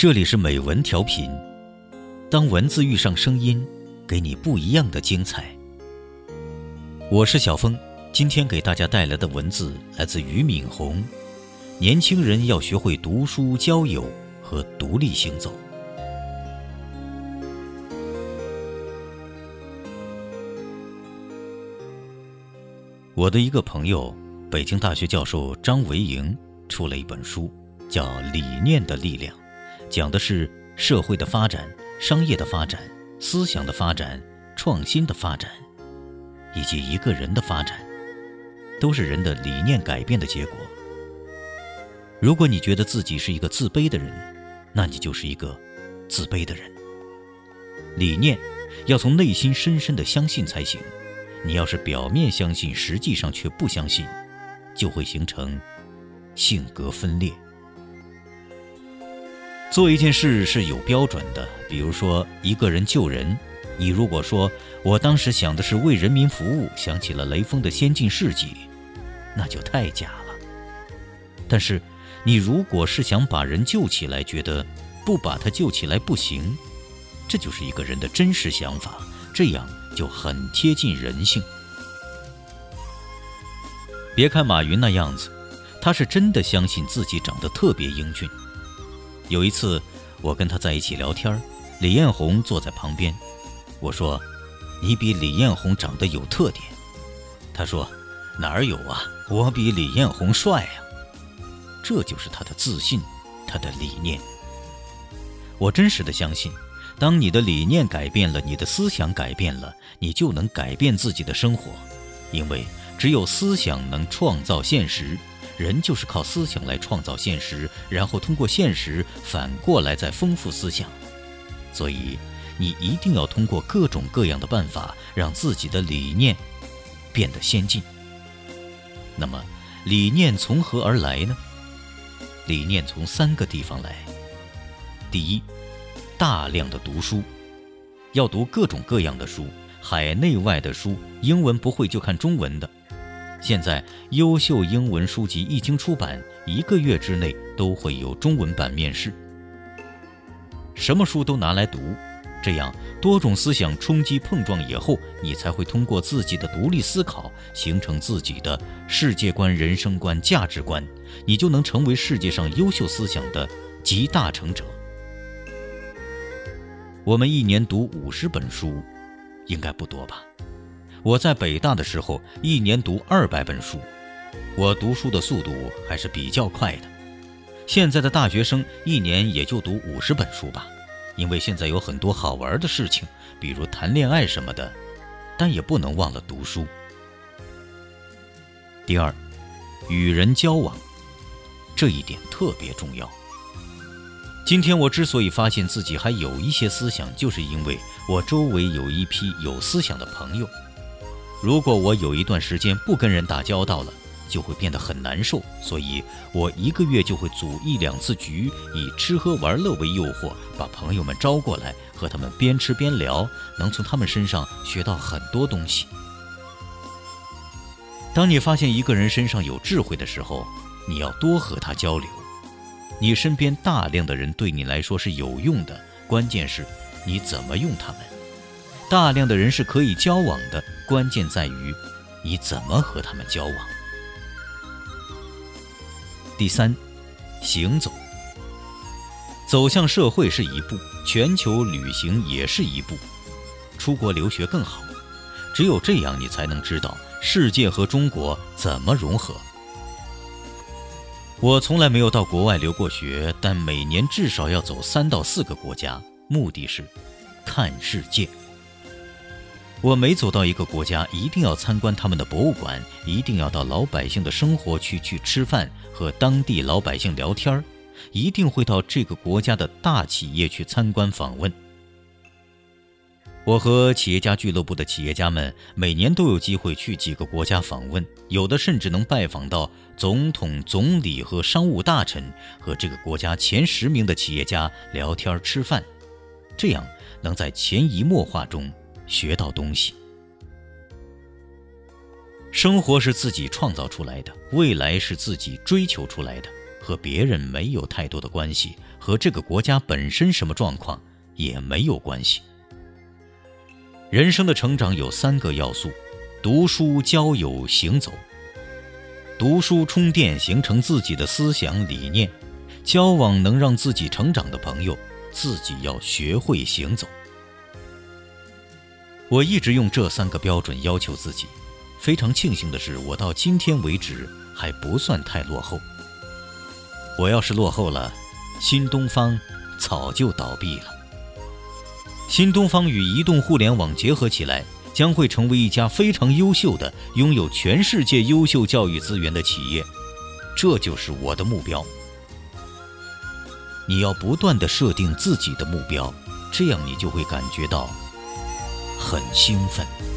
这里是美文调频，当文字遇上声音，给你不一样的精彩。我是小峰，今天给大家带来的文字来自俞敏洪。年轻人要学会读书、交友和独立行走。我的一个朋友，北京大学教授张维迎出了一本书，叫《理念的力量》。讲的是社会的发展、商业的发展、思想的发展、创新的发展，以及一个人的发展，都是人的理念改变的结果。如果你觉得自己是一个自卑的人，那你就是一个自卑的人。理念要从内心深深的相信才行。你要是表面相信，实际上却不相信，就会形成性格分裂。做一件事是有标准的，比如说一个人救人，你如果说我当时想的是为人民服务，想起了雷锋的先进事迹，那就太假了。但是，你如果是想把人救起来，觉得不把他救起来不行，这就是一个人的真实想法，这样就很贴近人性。别看马云那样子，他是真的相信自己长得特别英俊。有一次，我跟他在一起聊天李彦宏坐在旁边。我说：“你比李彦宏长得有特点。”他说：“哪有啊？我比李彦宏帅呀！”这就是他的自信，他的理念。我真实的相信，当你的理念改变了，你的思想改变了，你就能改变自己的生活，因为只有思想能创造现实。人就是靠思想来创造现实，然后通过现实反过来再丰富思想。所以，你一定要通过各种各样的办法，让自己的理念变得先进。那么，理念从何而来呢？理念从三个地方来。第一，大量的读书，要读各种各样的书，海内外的书，英文不会就看中文的。现在优秀英文书籍一经出版，一个月之内都会有中文版面世。什么书都拿来读，这样多种思想冲击碰撞以后，你才会通过自己的独立思考，形成自己的世界观、人生观、价值观，你就能成为世界上优秀思想的集大成者。我们一年读五十本书，应该不多吧？我在北大的时候，一年读二百本书，我读书的速度还是比较快的。现在的大学生一年也就读五十本书吧，因为现在有很多好玩的事情，比如谈恋爱什么的，但也不能忘了读书。第二，与人交往，这一点特别重要。今天我之所以发现自己还有一些思想，就是因为我周围有一批有思想的朋友。如果我有一段时间不跟人打交道了，就会变得很难受。所以，我一个月就会组一两次局，以吃喝玩乐为诱惑，把朋友们招过来，和他们边吃边聊，能从他们身上学到很多东西。当你发现一个人身上有智慧的时候，你要多和他交流。你身边大量的人对你来说是有用的，关键是你怎么用他们。大量的人是可以交往的。关键在于你怎么和他们交往。第三，行走，走向社会是一步，全球旅行也是一步，出国留学更好。只有这样，你才能知道世界和中国怎么融合。我从来没有到国外留过学，但每年至少要走三到四个国家，目的是看世界。我每走到一个国家，一定要参观他们的博物馆，一定要到老百姓的生活区去吃饭，和当地老百姓聊天儿，一定会到这个国家的大企业去参观访问。我和企业家俱乐部的企业家们每年都有机会去几个国家访问，有的甚至能拜访到总统、总理和商务大臣，和这个国家前十名的企业家聊天吃饭，这样能在潜移默化中。学到东西，生活是自己创造出来的，未来是自己追求出来的。和别人没有太多的关系，和这个国家本身什么状况也没有关系。人生的成长有三个要素：读书、交友、行走。读书充电，形成自己的思想理念；交往能让自己成长的朋友，自己要学会行走。我一直用这三个标准要求自己，非常庆幸的是，我到今天为止还不算太落后。我要是落后了，新东方早就倒闭了。新东方与移动互联网结合起来，将会成为一家非常优秀的、拥有全世界优秀教育资源的企业。这就是我的目标。你要不断的设定自己的目标，这样你就会感觉到很兴奋。